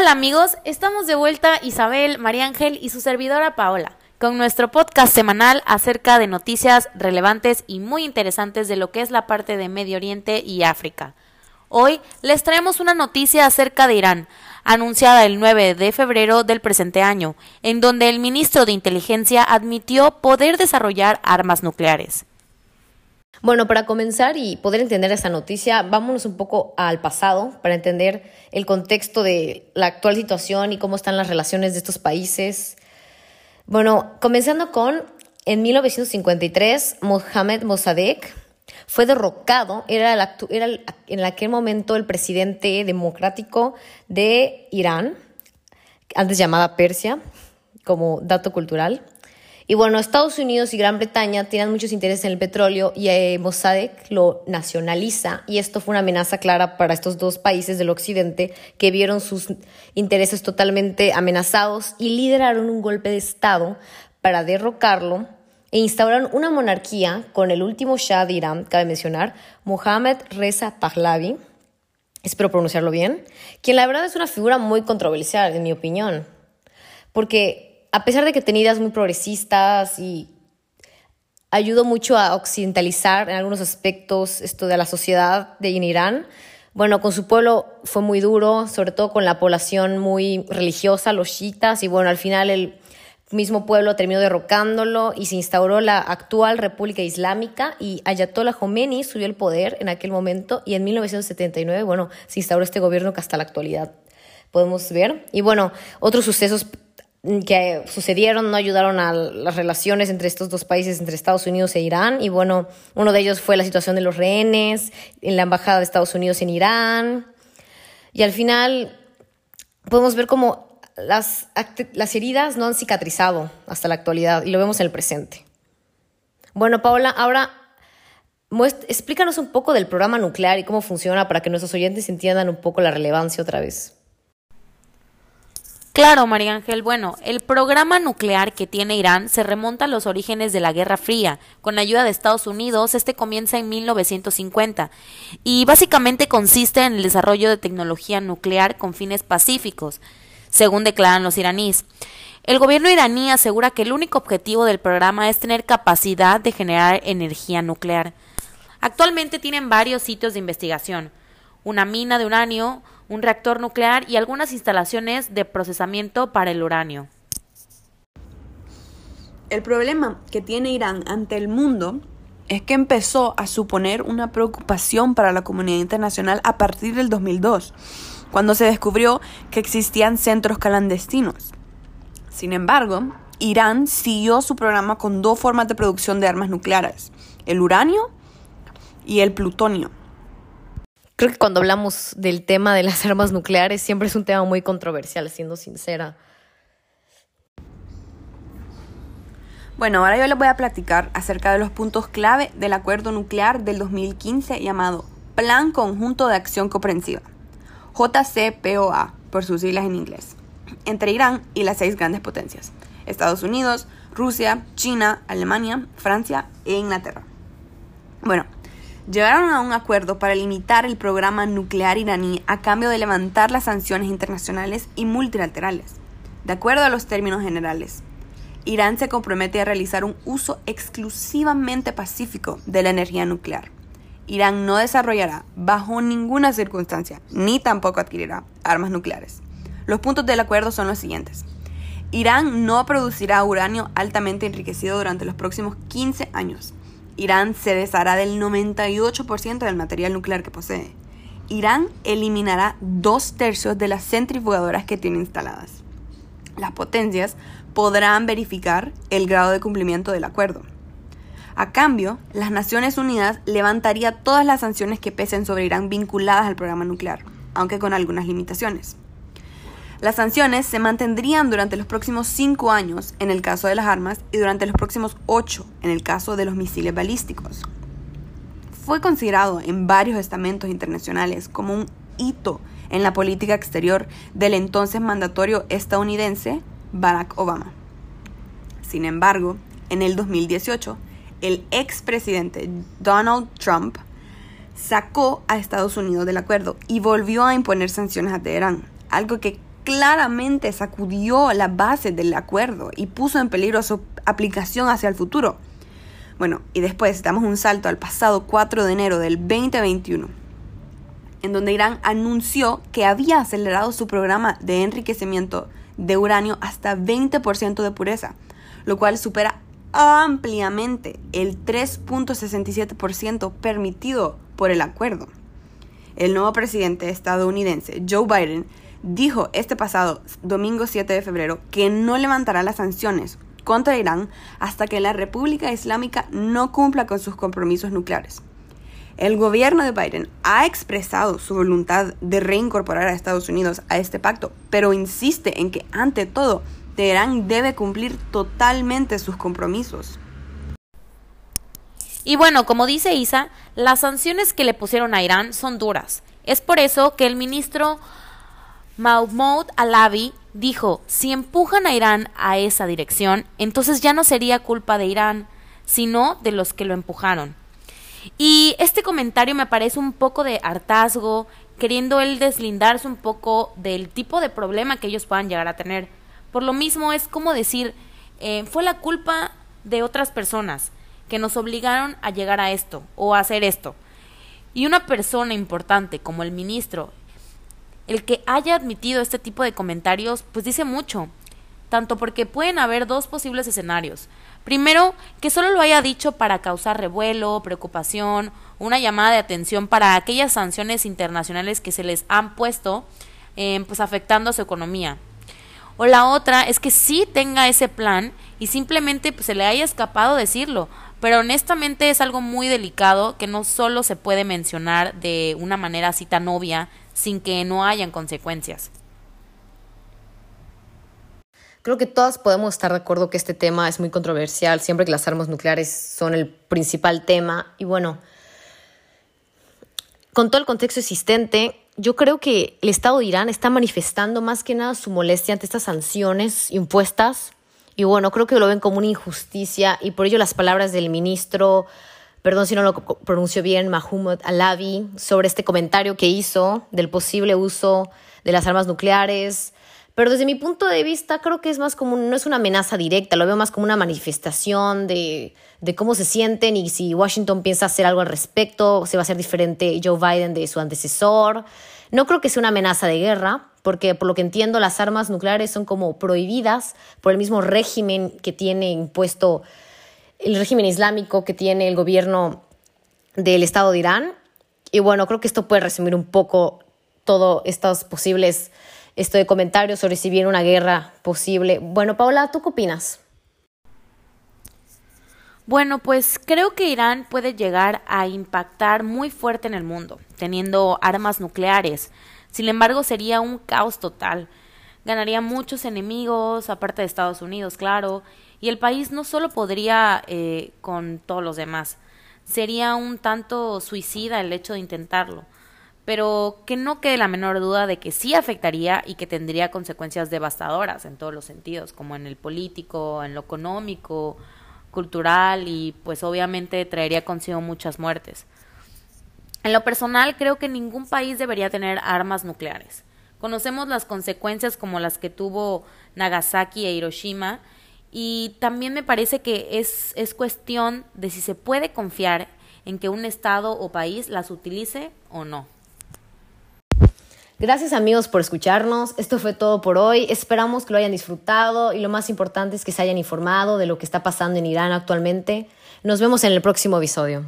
Hola amigos, estamos de vuelta Isabel, María Ángel y su servidora Paola con nuestro podcast semanal acerca de noticias relevantes y muy interesantes de lo que es la parte de Medio Oriente y África. Hoy les traemos una noticia acerca de Irán, anunciada el 9 de febrero del presente año, en donde el ministro de Inteligencia admitió poder desarrollar armas nucleares. Bueno, para comenzar y poder entender esta noticia, vámonos un poco al pasado para entender el contexto de la actual situación y cómo están las relaciones de estos países. Bueno, comenzando con, en 1953, Mohamed Mossadegh fue derrocado, era, era en aquel momento el presidente democrático de Irán, antes llamada Persia, como dato cultural. Y bueno, Estados Unidos y Gran Bretaña tienen muchos intereses en el petróleo y eh, Mossadegh lo nacionaliza. Y esto fue una amenaza clara para estos dos países del occidente que vieron sus intereses totalmente amenazados y lideraron un golpe de Estado para derrocarlo e instauraron una monarquía con el último Shah de Irán, cabe mencionar, Mohammad Reza Pahlavi, espero pronunciarlo bien, quien la verdad es una figura muy controversial, en mi opinión, porque a pesar de que tenía ideas muy progresistas y ayudó mucho a occidentalizar en algunos aspectos esto de la sociedad de Irán, bueno, con su pueblo fue muy duro, sobre todo con la población muy religiosa, los chiitas, y bueno, al final el mismo pueblo terminó derrocándolo y se instauró la actual República Islámica y Ayatollah Khomeini subió el poder en aquel momento y en 1979, bueno, se instauró este gobierno que hasta la actualidad podemos ver. Y bueno, otros sucesos que sucedieron no ayudaron a las relaciones entre estos dos países, entre Estados Unidos e Irán. Y bueno, uno de ellos fue la situación de los rehenes en la Embajada de Estados Unidos en Irán. Y al final podemos ver cómo las, las heridas no han cicatrizado hasta la actualidad y lo vemos en el presente. Bueno, Paola, ahora explícanos un poco del programa nuclear y cómo funciona para que nuestros oyentes entiendan un poco la relevancia otra vez. Claro, María Ángel. Bueno, el programa nuclear que tiene Irán se remonta a los orígenes de la Guerra Fría. Con ayuda de Estados Unidos, este comienza en 1950 y básicamente consiste en el desarrollo de tecnología nuclear con fines pacíficos, según declaran los iraníes. El gobierno iraní asegura que el único objetivo del programa es tener capacidad de generar energía nuclear. Actualmente tienen varios sitios de investigación, una mina de uranio, un reactor nuclear y algunas instalaciones de procesamiento para el uranio. El problema que tiene Irán ante el mundo es que empezó a suponer una preocupación para la comunidad internacional a partir del 2002, cuando se descubrió que existían centros clandestinos. Sin embargo, Irán siguió su programa con dos formas de producción de armas nucleares, el uranio y el plutonio. Creo que cuando hablamos del tema de las armas nucleares siempre es un tema muy controversial, siendo sincera. Bueno, ahora yo les voy a platicar acerca de los puntos clave del acuerdo nuclear del 2015 llamado Plan Conjunto de Acción Comprensiva, JCPOA por sus siglas en inglés, entre Irán y las seis grandes potencias, Estados Unidos, Rusia, China, Alemania, Francia e Inglaterra. Bueno, llegaron a un acuerdo para limitar el programa nuclear iraní a cambio de levantar las sanciones internacionales y multilaterales. De acuerdo a los términos generales, Irán se compromete a realizar un uso exclusivamente pacífico de la energía nuclear. Irán no desarrollará bajo ninguna circunstancia, ni tampoco adquirirá armas nucleares. Los puntos del acuerdo son los siguientes. Irán no producirá uranio altamente enriquecido durante los próximos 15 años. Irán se deshará del 98% del material nuclear que posee. Irán eliminará dos tercios de las centrifugadoras que tiene instaladas. Las potencias podrán verificar el grado de cumplimiento del acuerdo. A cambio, las Naciones Unidas levantaría todas las sanciones que pesen sobre Irán vinculadas al programa nuclear, aunque con algunas limitaciones. Las sanciones se mantendrían durante los próximos cinco años en el caso de las armas y durante los próximos ocho en el caso de los misiles balísticos. Fue considerado en varios estamentos internacionales como un hito en la política exterior del entonces mandatorio estadounidense Barack Obama. Sin embargo, en el 2018, el expresidente Donald Trump sacó a Estados Unidos del acuerdo y volvió a imponer sanciones a Teherán, algo que claramente sacudió la base del acuerdo y puso en peligro su aplicación hacia el futuro. Bueno, y después damos un salto al pasado 4 de enero del 2021, en donde Irán anunció que había acelerado su programa de enriquecimiento de uranio hasta 20% de pureza, lo cual supera ampliamente el 3.67% permitido por el acuerdo. El nuevo presidente estadounidense, Joe Biden, dijo este pasado domingo 7 de febrero que no levantará las sanciones contra Irán hasta que la República Islámica no cumpla con sus compromisos nucleares. El gobierno de Biden ha expresado su voluntad de reincorporar a Estados Unidos a este pacto, pero insiste en que ante todo Teherán debe cumplir totalmente sus compromisos. Y bueno, como dice Isa, las sanciones que le pusieron a Irán son duras. Es por eso que el ministro Mahmoud Alavi dijo, si empujan a Irán a esa dirección, entonces ya no sería culpa de Irán, sino de los que lo empujaron. Y este comentario me parece un poco de hartazgo, queriendo él deslindarse un poco del tipo de problema que ellos puedan llegar a tener. Por lo mismo es como decir, eh, fue la culpa de otras personas que nos obligaron a llegar a esto o a hacer esto. Y una persona importante como el ministro, el que haya admitido este tipo de comentarios, pues dice mucho, tanto porque pueden haber dos posibles escenarios. Primero, que solo lo haya dicho para causar revuelo, preocupación, una llamada de atención para aquellas sanciones internacionales que se les han puesto, eh, pues afectando a su economía. O la otra es que sí tenga ese plan y simplemente pues, se le haya escapado decirlo. Pero honestamente es algo muy delicado que no solo se puede mencionar de una manera así tan obia sin que no hayan consecuencias. Creo que todas podemos estar de acuerdo que este tema es muy controversial, siempre que las armas nucleares son el principal tema. Y bueno, con todo el contexto existente, yo creo que el Estado de Irán está manifestando más que nada su molestia ante estas sanciones impuestas. Y bueno, creo que lo ven como una injusticia y por ello las palabras del ministro, perdón si no lo pronuncio bien, Mahmoud Alavi, sobre este comentario que hizo del posible uso de las armas nucleares. Pero desde mi punto de vista creo que es más como, no es una amenaza directa, lo veo más como una manifestación de, de cómo se sienten y si Washington piensa hacer algo al respecto, se va a hacer diferente Joe Biden de su antecesor. No creo que sea una amenaza de guerra, porque por lo que entiendo las armas nucleares son como prohibidas por el mismo régimen que tiene impuesto el régimen islámico que tiene el gobierno del Estado de Irán. Y bueno, creo que esto puede resumir un poco todos estos posibles esto de comentarios sobre si viene una guerra posible. Bueno, Paula, ¿tú qué opinas? Bueno, pues creo que Irán puede llegar a impactar muy fuerte en el mundo, teniendo armas nucleares. Sin embargo, sería un caos total. Ganaría muchos enemigos, aparte de Estados Unidos, claro, y el país no solo podría eh, con todos los demás, sería un tanto suicida el hecho de intentarlo, pero que no quede la menor duda de que sí afectaría y que tendría consecuencias devastadoras en todos los sentidos, como en el político, en lo económico, cultural y pues obviamente traería consigo muchas muertes. En lo personal creo que ningún país debería tener armas nucleares. Conocemos las consecuencias como las que tuvo Nagasaki e Hiroshima y también me parece que es, es cuestión de si se puede confiar en que un Estado o país las utilice o no. Gracias amigos por escucharnos. Esto fue todo por hoy. Esperamos que lo hayan disfrutado y lo más importante es que se hayan informado de lo que está pasando en Irán actualmente. Nos vemos en el próximo episodio.